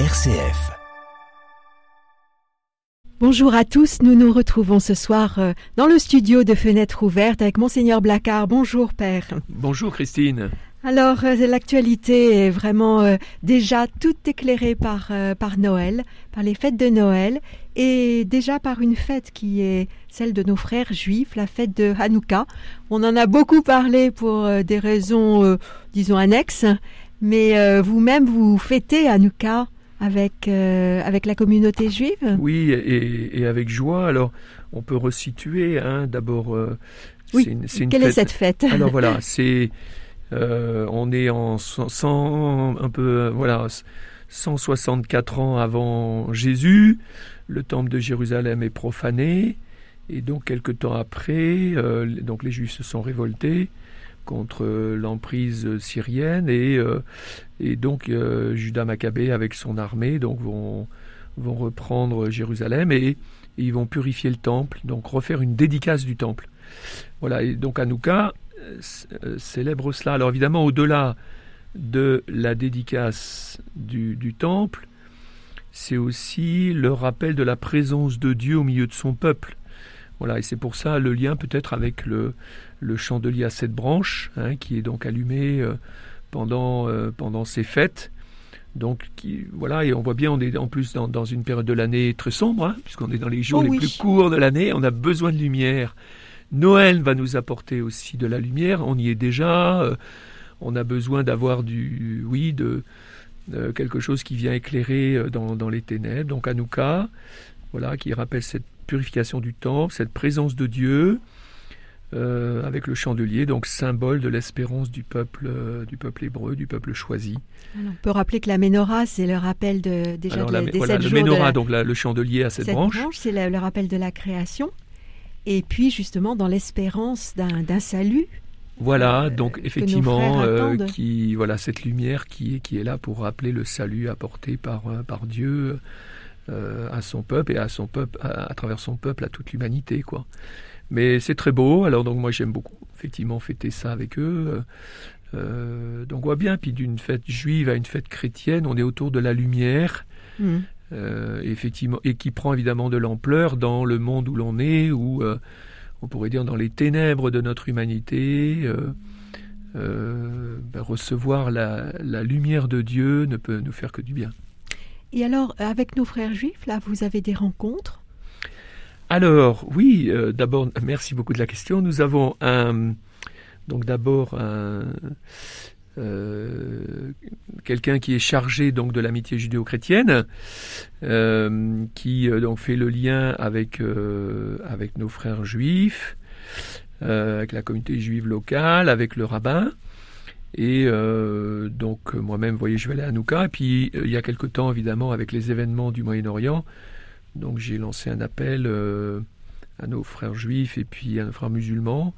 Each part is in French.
RCF. Bonjour à tous, nous nous retrouvons ce soir euh, dans le studio de Fenêtre ouverte avec Monseigneur Blacard. Bonjour Père. Bonjour Christine. Alors euh, l'actualité est vraiment euh, déjà toute éclairée par, par Noël, par les fêtes de Noël et déjà par une fête qui est celle de nos frères juifs, la fête de Hanouka. On en a beaucoup parlé pour des raisons, disons, annexes, mais vous-même vous fêtez Hanouka avec, euh, avec la communauté juive Oui, et, avec joie. Alors, on peut resituer. Hein, D'abord, euh, oui. quelle est cette fête Alors voilà, c'est euh, on est en 100, un peu voilà 164 ans avant Jésus. Le temple de Jérusalem est profané, et donc quelques temps après, donc les Juifs se sont révoltés contre l'emprise syrienne et, euh, donc euh, Judas Maccabée avec son armée donc vont, reprendre Jérusalem et, ils vont purifier le temple, donc refaire une dédicace du temple. Voilà, et donc Hanouka euh, célèbre cela. Alors évidemment, au-delà de la dédicace du temple, c'est aussi le rappel de la présence de Dieu au milieu de son peuple. Voilà, et c'est pour ça le lien peut-être avec le, le chandelier à sept branches, hein, qui est donc allumé euh, pendant, euh, pendant ces fêtes. Donc qui, voilà, et on voit bien, on est en plus dans, une période de l'année très sombre, hein, puisqu'on est dans les jours oh les plus courts de l'année, on a besoin de lumière. Noël va nous apporter aussi de la lumière, on y est déjà, euh, on a besoin d'avoir du, oui, de, quelque chose qui vient éclairer dans, dans les ténèbres. Donc Hanouka, voilà, qui rappelle cette purification du temple, cette présence de Dieu, euh, avec le chandelier, donc symbole de l'espérance du peuple, euh, du peuple hébreu, du peuple choisi. on peut rappeler que la menorah, c'est le rappel de, déjà Alors, de, la, voilà, le menorah, donc le chandelier à cette, branche. c'est le, rappel de la création. Et puis justement dans l'espérance d'un salut. Voilà, euh, donc effectivement, qui voilà cette lumière qui, qui est là pour rappeler le salut apporté par, par Dieu à son peuple et à son peuple, à, à travers son peuple, à toute l'humanité, quoi. Mais c'est très beau, alors donc moi j'aime beaucoup effectivement fêter ça avec eux. Euh, donc on voit bien, puis d'une fête juive à une fête chrétienne, on est autour de la lumière, mmh. euh, effectivement, et qui prend évidemment de l'ampleur dans le monde où l'on est, où euh, on pourrait dire dans les ténèbres de notre humanité. Ben, recevoir la, la lumière de Dieu ne peut nous faire que du bien. Et alors, avec nos frères juifs, là, vous avez des rencontres? Alors, oui, euh, d'abord, merci beaucoup de la question. Nous avons un, donc d'abord euh, quelqu'un qui est chargé donc de l'amitié judéo-chrétienne, euh, qui donc fait le lien avec avec nos frères juifs, avec la communauté juive locale, avec le rabbin. Et donc moi-même, vous voyez, je vais aller à Nouka. Et puis il y a quelque temps, évidemment, avec les événements du Moyen-Orient, donc j'ai lancé un appel euh, à nos frères juifs et puis à nos frères musulmans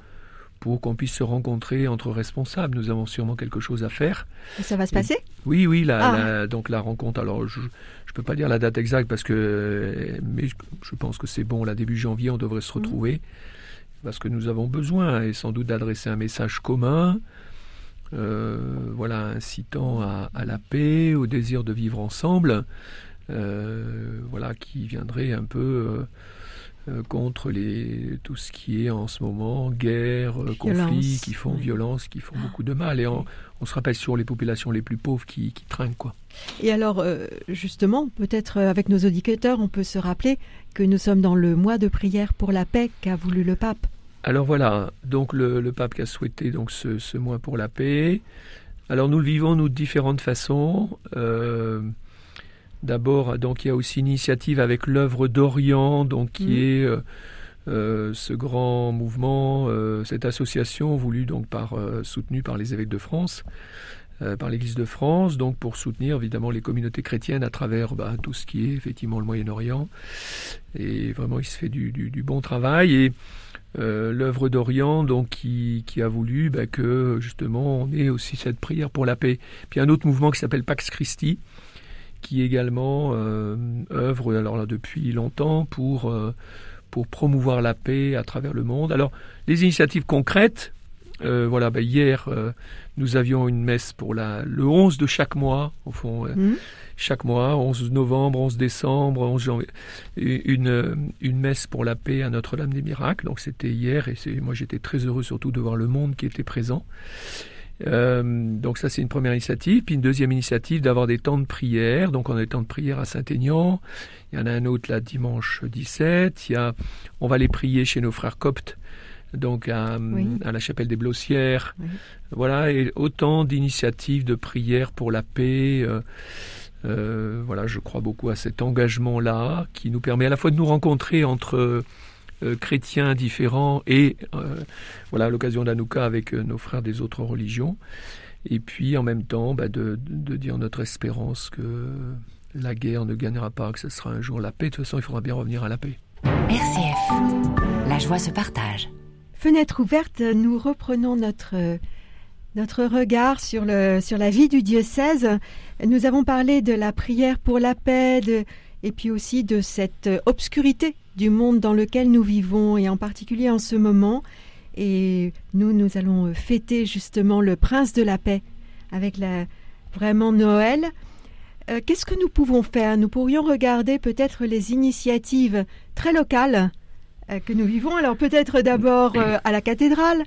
pour qu'on puisse se rencontrer entre responsables. Nous avons sûrement quelque chose à faire. Et ça va se passer? Oui, oui. Ah. donc la rencontre. Alors je ne peux pas dire la date exacte parce que, mais je, pense que c'est bon. Là début janvier, on devrait se mhm. retrouver parce que nous avons besoin et sans doute d'adresser un message commun. Euh, voilà, incitant à, à, la paix, au désir de vivre ensemble, euh, voilà, qui viendrait un peu euh, contre les, tout ce qui est en ce moment guerre, conflits, qui font violence, qui font beaucoup de mal. Et on, se rappelle sur les populations les plus pauvres qui, qui trinquent. Quoi. Et alors, justement, peut-être avec nos auditeurs, on peut se rappeler que nous sommes dans le mois de prière pour la paix qu'a voulu le pape. Alors voilà, donc le, le pape qui a souhaité donc ce, ce, mois pour la paix. Alors nous le vivons nous de différentes façons. Euh, D'abord, donc il y a aussi une initiative avec l'œuvre d'Orient, donc qui mm. est euh, euh, ce grand mouvement, euh, cette association voulue donc par soutenue par les évêques de France, par l'Église de France, donc pour soutenir évidemment les communautés chrétiennes à travers bah, tout ce qui est effectivement le Moyen-Orient. Et vraiment, il se fait du, bon travail et l'œuvre d'Orient, donc qui, a voulu bah, que justement on ait aussi cette prière pour la paix. Puis un autre mouvement qui s'appelle Pax Christi, qui également euh, œuvre alors là, depuis longtemps pour, euh, pour promouvoir la paix à travers le monde. Alors, les initiatives concrètes, Euh, voilà, bah, hier, euh, nous avions une messe pour la, le 11 de chaque mois, au fond, euh, Mhm. chaque mois, 11 novembre, 11 décembre, 11 janvier, une, euh, une messe pour la paix à Notre-Dame des Miracles. Donc c'était hier, et c'est, moi j'étais très heureux surtout de voir le monde qui était présent. Euh, donc ça c'est une première initiative. Puis une deuxième initiative d'avoir des temps de prière. Donc on a des temps de prière à Saint-Aignan. Il y en a un autre là dimanche 17. Il y a, on va les prier chez nos frères coptes. Donc à, Oui. à la chapelle des Blossières. Oui. Voilà, et autant d'initiatives de prière pour la paix. euh, euh, voilà, je crois beaucoup à cet engagement-là qui nous permet à la fois de nous rencontrer entre euh, chrétiens différents et euh, voilà à l'occasion d'Anouka avec euh, nos frères des autres religions. Et puis en même temps bah, de, de- de dire notre espérance que la guerre ne gagnera pas, que ce sera un jour la paix. De toute façon, il faudra bien revenir à la paix. RCF. La joie se partage. Fenêtre ouverte, nous reprenons notre, regard sur, le, sur la vie du diocèse. Nous avons parlé de la prière pour la paix et puis aussi de cette obscurité du monde dans lequel nous vivons et en particulier en ce moment. Et nous, nous allons fêter justement le prince de la paix avec la, vraiment Noël. Euh, Qu'est-ce que nous pouvons faire? Nous pourrions regarder peut-être les initiatives très locales que nous vivons. Alors peut-être d'abord euh, à la cathédrale,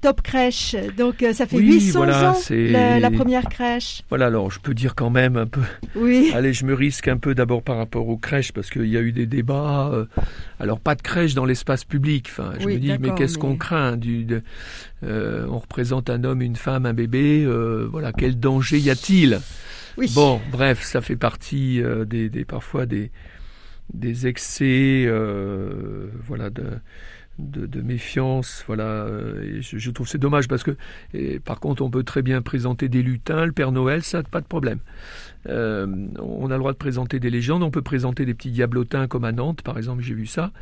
Top Crèche. Donc euh, ça fait Oui, 800 voilà, ans c'est- la, la première crèche. Voilà, alors je peux dire quand même un peu Oui. Allez, je me risque un peu d'abord par rapport aux crèches parce qu'il y a eu des débats. euh, alors pas de crèche dans l'espace public. Enfin, je Oui, me dis mais qu'est-ce mais- qu'on craint du, de- euh, On représente un homme, une femme, un bébé. euh, voilà, quel danger y a-t-il? Oui. Bon, bref, ça fait partie euh, des, des- parfois des des excès, euh, voilà de, de, de méfiance, voilà. euh, et je, je trouve c'est dommage parce que, et par contre, on peut très bien présenter des lutins, le Père Noël, ça pas de problème. Euh, on a le droit de présenter des légendes, on peut présenter des petits diablotins comme à Nantes, par exemple, j'ai vu ça,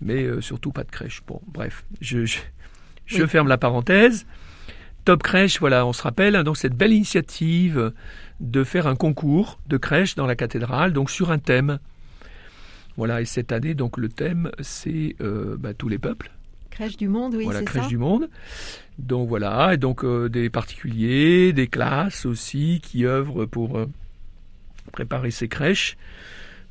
mais euh, surtout pas de crèche. Bon, bref, je, je, je Oui. ferme la parenthèse. Top Crèche, voilà, on se rappelle, hein, donc cette belle initiative de faire un concours de crèche dans la cathédrale, donc sur un thème. Voilà, et cette année, donc le thème, c'est euh, bah, tous les peuples Crèche du monde, oui, voilà, c'est crèche ça. du monde. Donc voilà, et donc euh, des particuliers, des classes aussi qui œuvrent pour euh, préparer ces crèches.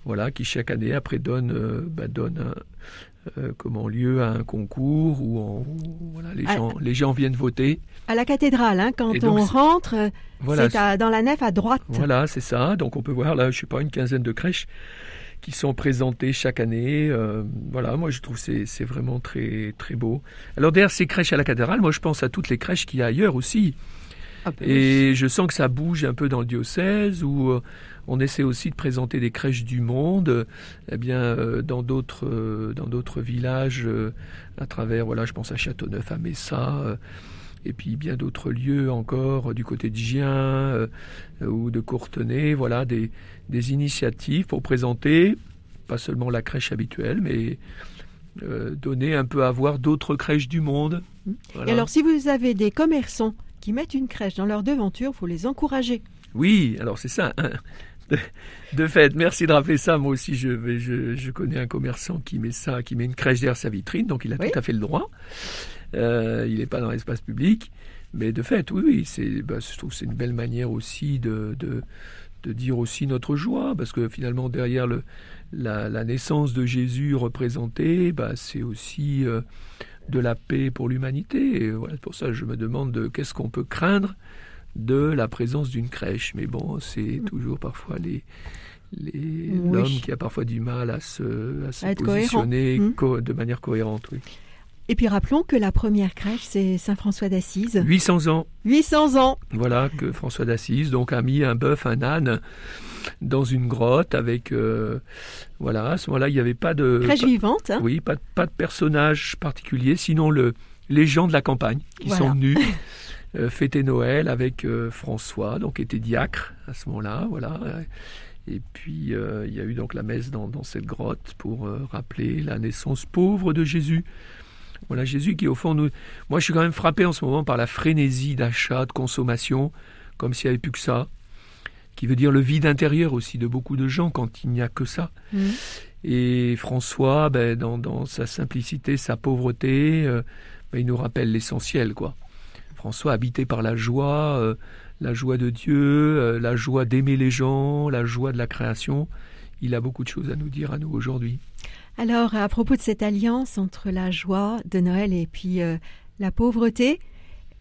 Voilà, qui chaque année après donnent, bah, donnent un- euh, comment lieu à un concours où, on- où, voilà, les gens les gens viennent voter. À la cathédrale, hein, quand donc, on rentre, Voilà, c'est à- dans la nef à droite. Voilà, c'est ça. Donc on peut voir là, je sais pas, une quinzaine de crèches qui sont présentées chaque année. Euh, voilà, moi je trouve que c'est c'est vraiment très très beau. Alors derrière ces crèches à la cathédrale, moi je pense à toutes les crèches qu'il y a ailleurs aussi. Ah, oui. Et je sens que ça bouge un peu dans le diocèse où euh, on essaie aussi de présenter des crèches du monde, eh bien euh, dans d'autres dans d'autres villages à travers voilà, je pense à Châteauneuf, à Messa. Euh, et puis bien d'autres lieux encore, euh, du côté de Gien euh, ou de Courtenay, voilà, des, des initiatives pour présenter pas seulement la crèche habituelle, mais euh, donner un peu à voir d'autres crèches du monde. Mm. Voilà. Et alors, si vous avez des commerçants qui mettent une crèche dans leur devanture, faut les encourager. Oui, alors c'est ça. hein. De, de fait, merci de rappeler ça. Moi aussi, je, vais- je, je connais un commerçant qui met ça, qui met une crèche derrière sa vitrine, donc il a Oui. tout à fait le droit. Euh, il n'est pas dans l'espace public, mais de fait, oui, oui, c'est, bah, je trouve que c'est une belle manière aussi de, de, de dire aussi notre joie, parce que finalement derrière le, la, la naissance de Jésus représentée, bah, c'est aussi euh, de la paix pour l'humanité. Et voilà, pour ça, je me demande de qu'est-ce qu'on peut craindre de la présence d'une crèche. Mais bon, c'est toujours parfois les les- Mm. Oui. l'homme qui a parfois du mal à se, à se À positionner cohérent. Mm. co- de manière cohérente. Oui. Et puis rappelons que la première crèche, c'est Saint-François d'Assise. 800 ans, 800 ans. voilà, que François d'Assise donc a mis un bœuf, un âne dans une grotte avec, euh, voilà, à ce moment-là, il n'y avait pas de, Crèche pas- vivante. hein. oui, pas, de- pas de personnage particulier, sinon le, les gens de la campagne qui Voilà. sont venus euh, fêter Noël avec euh, François, donc était diacre à ce moment-là, voilà. Et puis il y a eu donc la messe dans, dans cette grotte pour rappeler la naissance pauvre de Jésus. Voilà Jésus qui au fond nous. Moi je suis quand même frappé en ce moment par la frénésie d'achat, de consommation, comme s'il n'y avait plus que ça, qui veut dire le vide intérieur aussi de beaucoup de gens quand il n'y a que ça. Mhm. Et François, ben, dans, dans sa simplicité, sa pauvreté, euh, ben, il nous rappelle l'essentiel, quoi. François, habité par la joie, euh, la joie de Dieu, euh, la joie d'aimer les gens, la joie de la création. Il a beaucoup de choses à nous dire à nous aujourd'hui. Alors, à propos de cette alliance entre la joie de Noël et puis la pauvreté,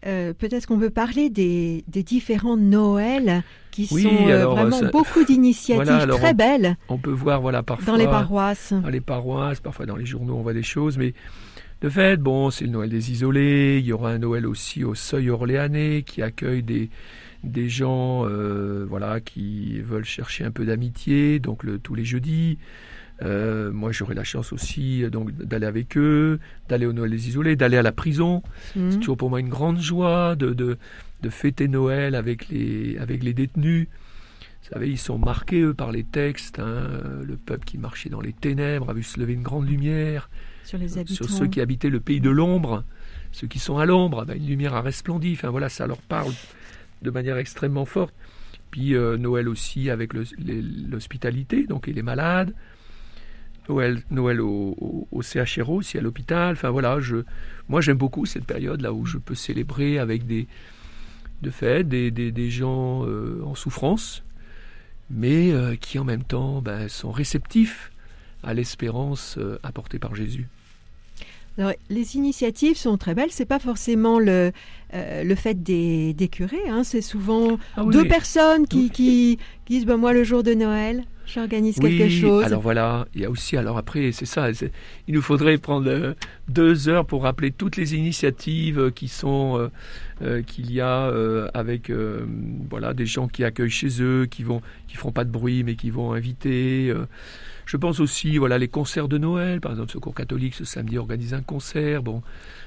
peut-être qu'on peut parler des, différents Noëls qui sont vraiment beaucoup d'initiatives très belles. On, peut voir voilà parfois dans les paroisses, dans les paroisses, parfois dans les journaux on voit des choses, mais de fait, bon, c'est le Noël des isolés. Il y aura un Noël aussi au Seuil orléanais qui accueille des, des gens euh, voilà, qui veulent chercher un peu d'amitié, donc le, tous les jeudis. Euh, moi, j'aurai la chance aussi donc d'aller avec eux, d'aller au Noël des isolés, d'aller à la prison. Mmh. C'est toujours pour moi une grande joie de, de, de, fêter Noël avec les, avec les détenus. Vous savez, ils sont marqués, eux, par les textes. Hein. Le peuple qui marchait dans les ténèbres a vu se lever une grande lumière sur, ceux qui habitaient le pays de l'ombre, ceux qui sont à l'ombre, ben, une lumière a resplendi. Enfin voilà, ça leur parle de manière extrêmement forte. Puis euh, Noël aussi avec l'hospitalité, donc et les malades. Noël, Noël au, au, CHRO aussi à l'hôpital. Enfin voilà, je, moi j'aime beaucoup cette période là où je peux célébrer avec des, de fait, des, des, gens euh, en souffrance, mais euh, qui en même temps ben, sont réceptifs à l'espérance apportée par Jésus. Alors, les initiatives sont très belles. C'est pas forcément le, euh, le fait des, des curés. Hein. C'est souvent ah deux personnes qui, qui, disent ben, Moi, le jour de Noël, j'organise quelque chose. Alors voilà, il y a aussi, alors après, c'est ça, il nous faudrait prendre euh, deux heures pour rappeler toutes les initiatives euh, qui sont, qu'il y a avec voilà, des gens qui accueillent chez eux, qui vont, qui feront pas de bruit, mais qui vont inviter. Je pense aussi, voilà, les concerts de Noël. Par exemple, Secours catholique ce samedi organise un concert. Bon,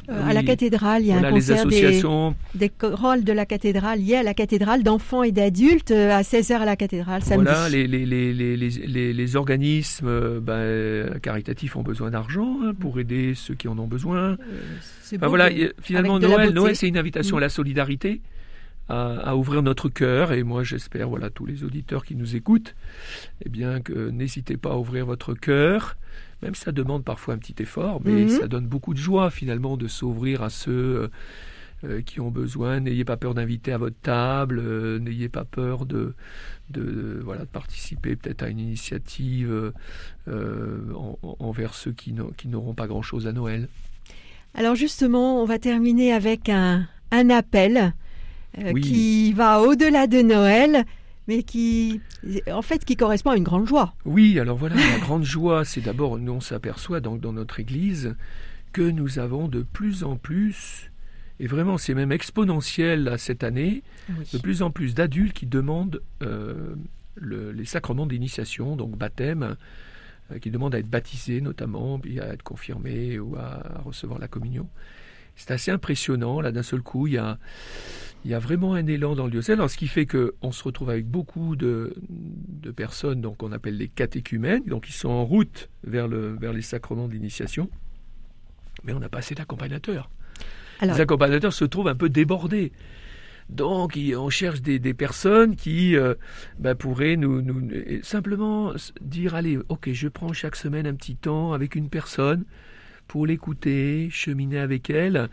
euh, à la cathédrale, il y a un concert des, des chorales de la cathédrale liés à la cathédrale d'enfants et d'adultes euh, à 16h à la cathédrale samedi. Voilà, les, les, les, les organismes euh, ben, caritatifs ont besoin d'argent hein, pour aider ceux qui en ont besoin. voilà, finalement, Noël, Noël c'est une invitation à la solidarité à, ouvrir notre cœur. Et moi, j'espère, voilà, tous les auditeurs qui nous écoutent, eh bien, que n'hésitez pas à ouvrir votre cœur. Même ça demande parfois un petit effort, mais mhm. ça donne beaucoup de joie finalement de s'ouvrir à ceux euh, euh, qui ont besoin. N'ayez pas peur d'inviter à votre table, euh, n'ayez pas peur de, de, voilà, de participer peut-être à une initiative envers ceux qui n'auront pas grand-chose à Noël. Alors justement, on va terminer avec un, un appel euh, qui va au-delà de Noël, mais qui, en fait, qui correspond à une grande joie. Oui, alors voilà, la grande joie, c'est d'abord, nous on s'aperçoit donc dans notre Église que nous avons de plus en plus, et vraiment c'est même exponentiel à cette année, de plus en plus d'adultes qui demandent euh, les sacrements d'initiation, donc baptême, euh, qui demandent à être baptisés notamment, puis à être confirmés ou à recevoir la communion. C'est assez impressionnant, là d'un seul coup, il y a il y a vraiment un élan dans le diocèse, alors ce qui fait qu'on se retrouve avec beaucoup de, personnes donc qu'on appelle les catéchumènes, donc ils sont en route vers, le, vers les sacrements d'initiation, mais on n'a pas assez d'accompagnateurs. Les accompagnateurs se trouvent un peu débordés. Donc, on cherche des, personnes qui euh, bah, pourraient nous, nous, simplement dire allez, ok, je prends chaque semaine un petit temps avec une personne pour l'écouter, cheminer avec elle.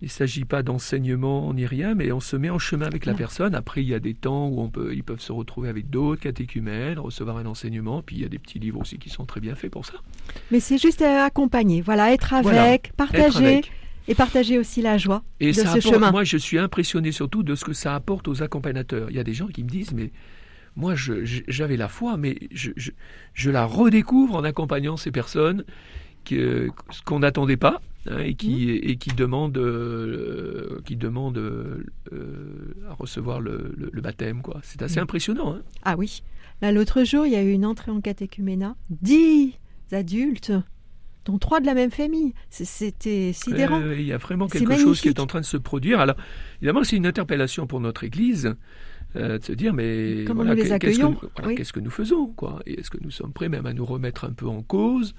Il ne s'agit pas d'enseignement ni rien, mais on se met en chemin avec la personne. Après, il y a des temps où on peut, ils peuvent se retrouver avec d'autres catéchumènes, recevoir un enseignement. Puis il y a des petits livres aussi qui sont très bien faits pour ça. Mais c'est juste accompagner, voilà, être avec, partager. Et partager aussi la joie de ce chemin. Moi, je suis impressionné surtout de ce que ça apporte aux accompagnateurs. Il y a des gens qui me disent, mais moi, j'avais la foi, mais je, je, la redécouvre en accompagnant ces personnes ce qu'on n'attendait pas hein, et, qui, mmh. et qui demande, euh, qui demande euh, à recevoir le, baptême. Quoi. C'est assez mmh. impressionnant. Hein. Ah oui. Là, l'autre jour, il y a eu une entrée en catéchuménat. Dix adultes dont trois de la même famille. C'était sidérant. il y a vraiment quelque chose qui est en train de se produire. Alors, évidemment, c'est une interpellation pour notre Église. Euh, de se dire mais Comment nous les accueillons qu'est-ce que, nous faisons quoi? Et est-ce que nous sommes prêts même à nous remettre un peu en cause?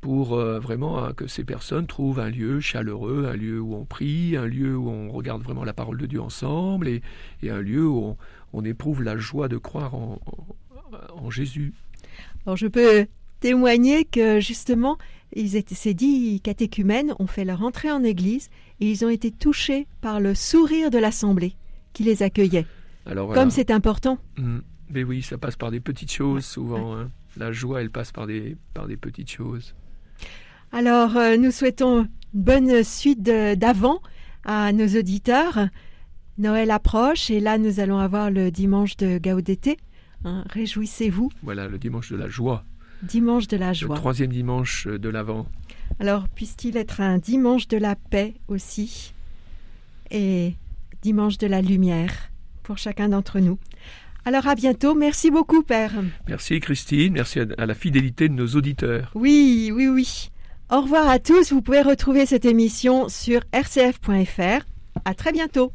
Pour euh, vraiment hein, que ces personnes trouvent un lieu chaleureux, un lieu où on prie, un lieu où on regarde vraiment la parole de Dieu ensemble et, un lieu où on, éprouve la joie de croire en, Jésus. Alors je peux témoigner que justement ils étaient, ces dix catéchumènes ont fait leur entrée en église et ils ont été touchés par le sourire de l'assemblée qui les accueillait. Alors voilà. Comme c'est important. Mm. Mais oui, ça passe par des petites choses souvent. hein. La joie, elle passe par des, par des petites choses. Alors, euh, nous souhaitons une bonne suite d'avant à nos auditeurs. Noël approche et là, nous allons avoir le dimanche de Gaudété. hein. Réjouissez-vous, Voilà, le dimanche de la joie. dimanche de la Le joie. troisième dimanche de l'Avent. Alors, puisse-t-il être un dimanche de la paix aussi et dimanche de la lumière pour chacun d'entre nous. Alors, à bientôt. Merci beaucoup, Père. Merci Christine, merci à la fidélité de nos auditeurs. Oui, oui, oui. Au revoir à tous. Vous pouvez retrouver cette émission sur rcf.fr. À très bientôt.